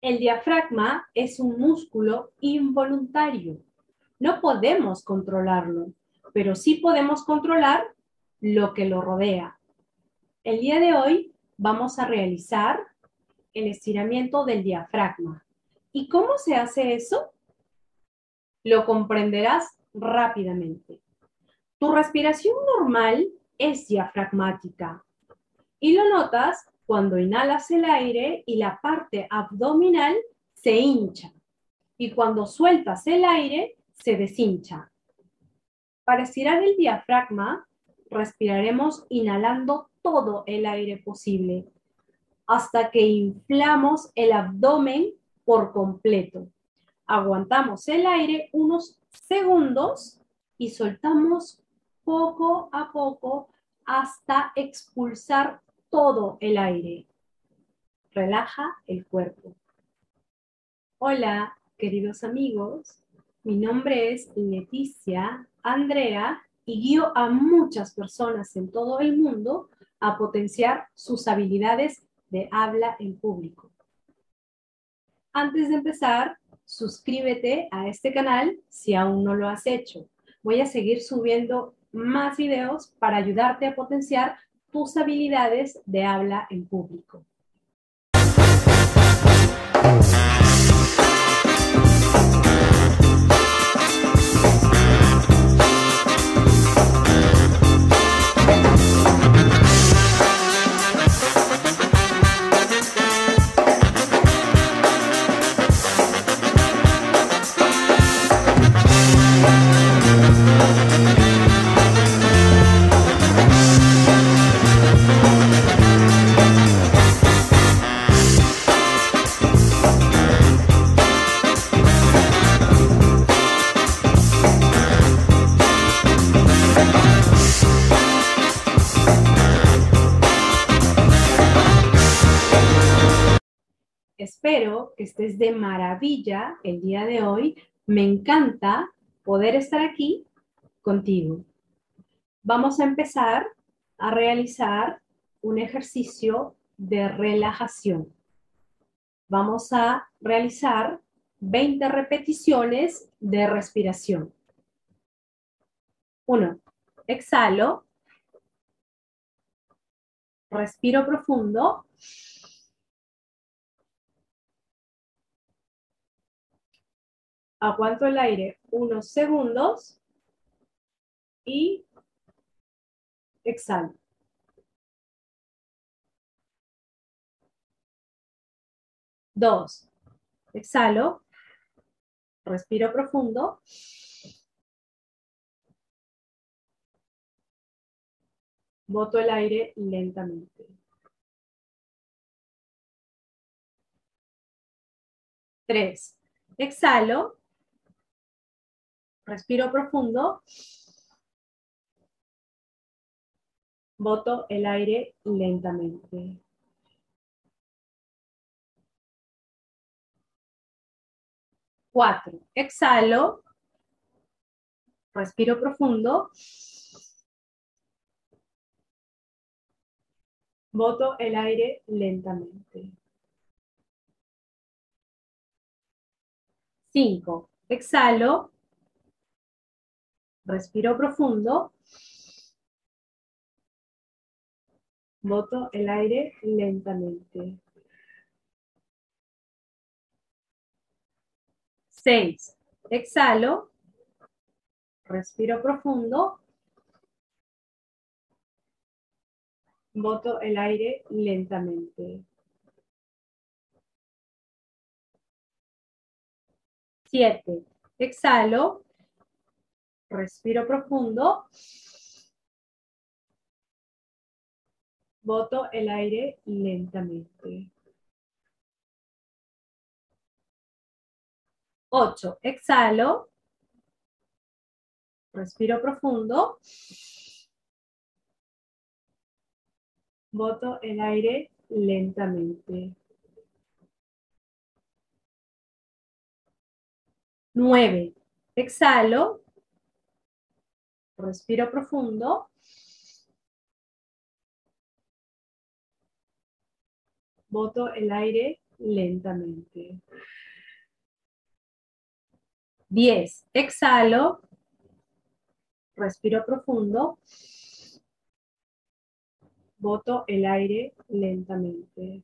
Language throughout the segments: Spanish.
El diafragma es un músculo involuntario. No podemos controlarlo, pero sí podemos controlar lo que lo rodea. El día de hoy vamos a realizar el estiramiento del diafragma. ¿Y cómo se hace eso? Lo comprenderás rápidamente. Tu respiración normal es diafragmática y lo notas cuando inhalas el aire y la parte abdominal se hincha y cuando sueltas el aire se deshincha. Para estirar el diafragma, respiraremos inhalando todo el aire posible hasta que inflamos el abdomen por completo. Aguantamos el aire unos segundos y soltamos poco a poco hasta expulsar todo el aire. Relaja el cuerpo. Hola, queridos amigos. Mi nombre es Leticia Andrea y guío a muchas personas en todo el mundo a potenciar sus habilidades de habla en público. Antes de empezar, suscríbete a este canal si aún no lo has hecho. Voy a seguir subiendo más videos para ayudarte a potenciar tus habilidades de habla en público. Maravilla el día de hoy. Me encanta poder estar aquí contigo. Vamos a empezar a realizar un ejercicio de relajación. Vamos a realizar 20 repeticiones de respiración. Uno, exhalo. Respiro profundo. Aguanto el aire unos segundos y exhalo. Dos, exhalo, respiro profundo. Boto el aire lentamente. Tres, exhalo, Respiro profundo. Boto el aire lentamente. Cuatro. Exhalo. Respiro profundo. Boto el aire lentamente. Cinco. Exhalo. Respiro profundo. Boto el aire lentamente. Seis. Exhalo. Respiro profundo. Boto el aire lentamente. Siete. Exhalo. Respiro profundo. Boto el aire lentamente. 8. Exhalo. Respiro profundo. Boto el aire lentamente. 9. Exhalo. Respiro profundo. Boto el aire lentamente. 10. Exhalo. Respiro profundo. Boto el aire lentamente.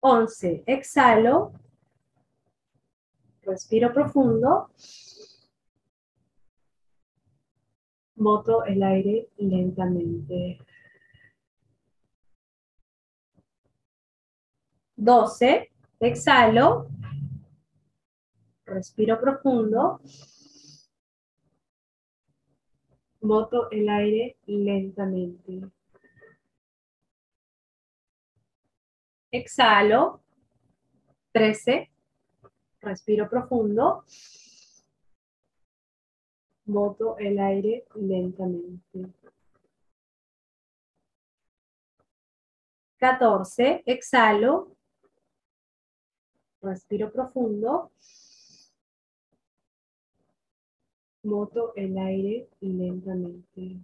11. Exhalo. Respiro profundo. Boto el aire lentamente. 12. Exhalo. Respiro profundo. Boto el aire lentamente. Exhalo. 13. Respiro profundo. Boto el aire lentamente. 14. Exhalo. Respiro profundo. Boto el aire lentamente.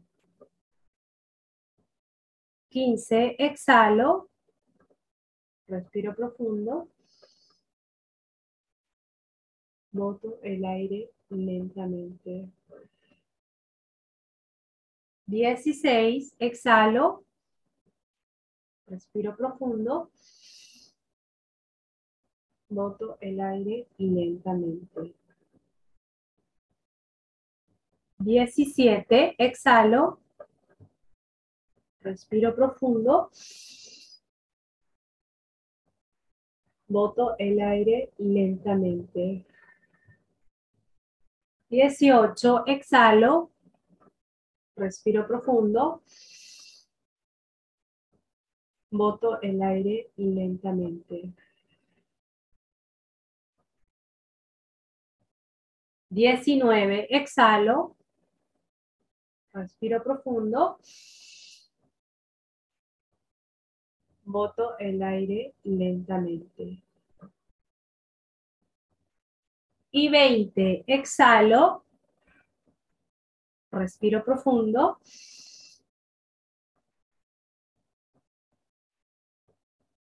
15. Exhalo. Respiro profundo. Boto el aire lentamente. 16. Exhalo. Respiro profundo. Boto el aire lentamente. 17. Exhalo. Respiro profundo. Boto el aire lentamente. 18. Exhalo. Respiro profundo. Boto el aire lentamente. 19. Exhalo. Respiro profundo. Boto el aire lentamente. Y 20. Exhalo. Respiro profundo.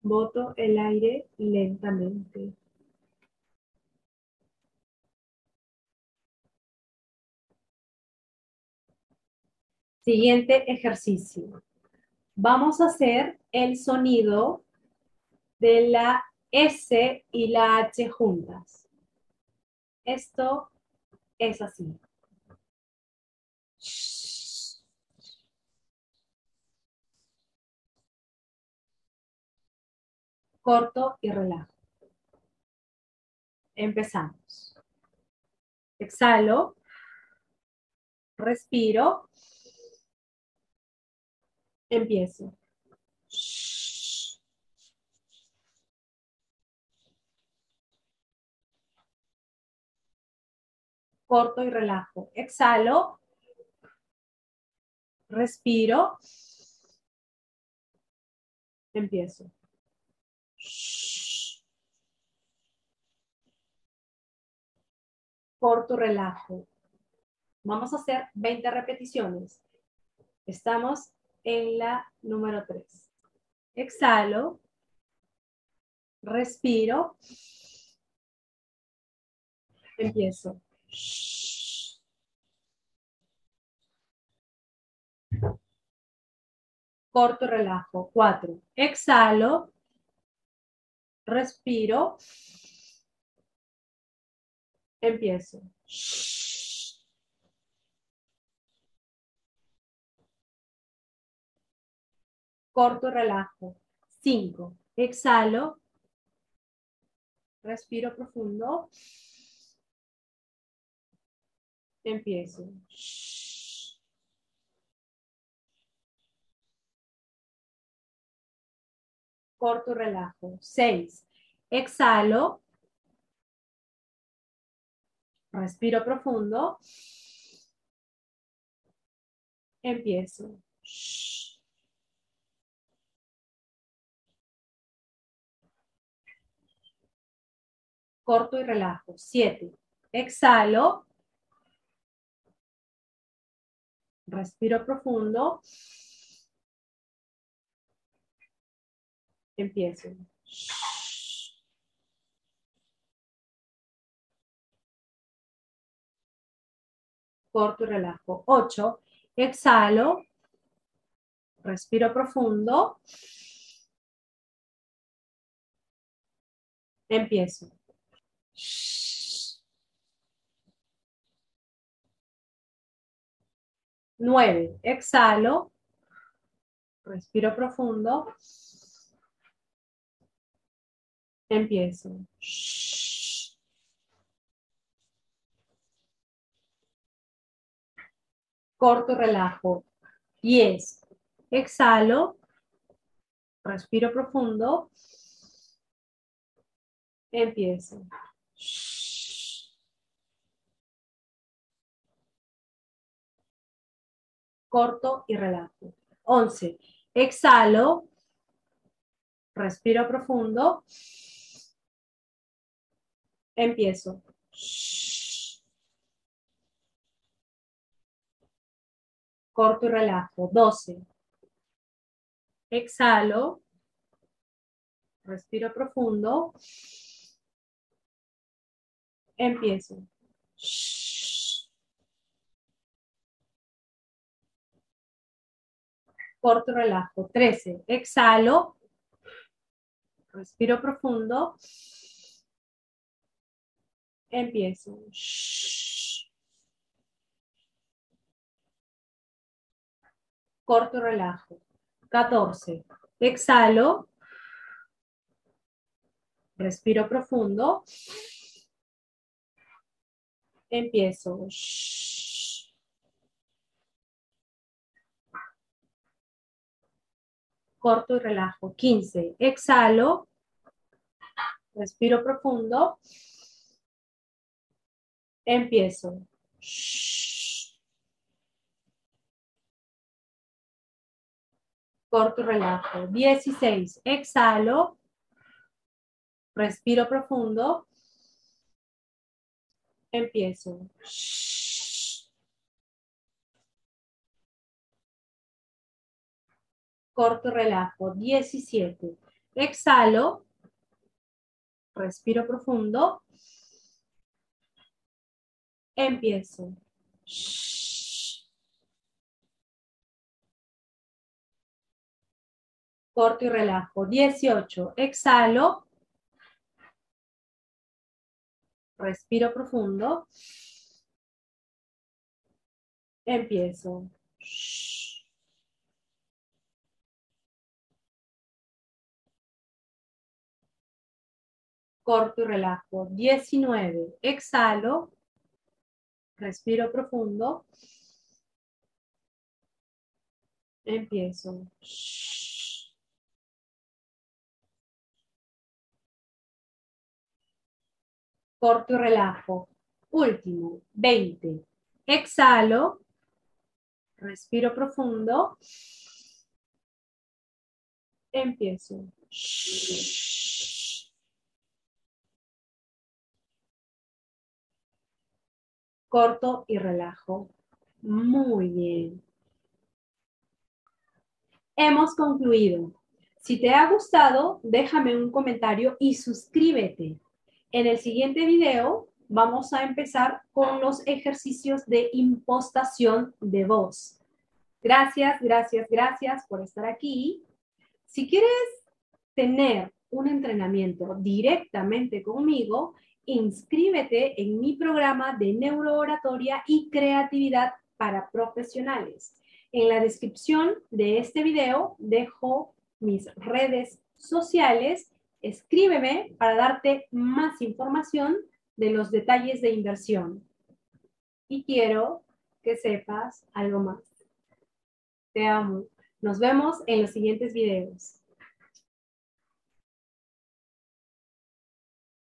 Boto el aire lentamente. Siguiente ejercicio. Vamos a hacer el sonido de la S y la H juntas. Esto es así. Corto y relajo. Empezamos. Exhalo. Respiro. Empiezo. Corto y relajo. Exhalo. Respiro. Empiezo. Corto, relajo. Vamos a hacer 20 repeticiones. Estamos en la número 3. Exhalo. Respiro. Empiezo. Corto, relajo. 4. Exhalo. Respiro. Empiezo. corto relajo. Cinco. Exhalo. Respiro profundo. Empiezo. Corto relajo. Seis. Exhalo. Respiro profundo. Empiezo. corto y relajo. Siete. Exhalo. Respiro profundo. Empiezo. Corto y relajo. Ocho. Exhalo. Respiro profundo. Empiezo. Nueve. Exhalo. Respiro profundo. Empiezo. Corto, relajo. Diez. Exhalo. Respiro profundo. Empiezo. Corto y relajo. 11. Exhalo. Respiro profundo. Empiezo. Corto y relajo. 12. Exhalo. Respiro profundo. Empiezo. Corto, relajo. 13. Exhalo. Respiro profundo. Empiezo. Corto, relajo. 14. Exhalo. Respiro profundo. Empiezo. Corto y relajo. 15. Exhalo. Respiro profundo. Empiezo. Corto y relajo. 16. Exhalo. Respiro profundo. Empiezo. Corto, relajo. 17. Exhalo. Respiro profundo. Empiezo. Corto y relajo. 18. Exhalo. Respiro profundo. Empiezo. Corto y relajo. 19. Exhalo. Respiro profundo. Empiezo. corto y relajo. Último, 20. Exhalo, respiro profundo. Empiezo. Corto y relajo. Muy bien. Hemos concluido. Si te ha gustado, déjame un comentario y suscríbete. En el siguiente video vamos a empezar con los ejercicios de impostación de voz. Gracias, gracias, gracias por estar aquí. Si quieres tener un entrenamiento directamente conmigo, inscríbete en mi programa de neurooratoria y creatividad para profesionales. En la descripción de este video dejo mis redes sociales escríbeme para darte más información de los detalles de inversión. Y quiero que sepas algo más. Te amo. Nos vemos en los siguientes videos.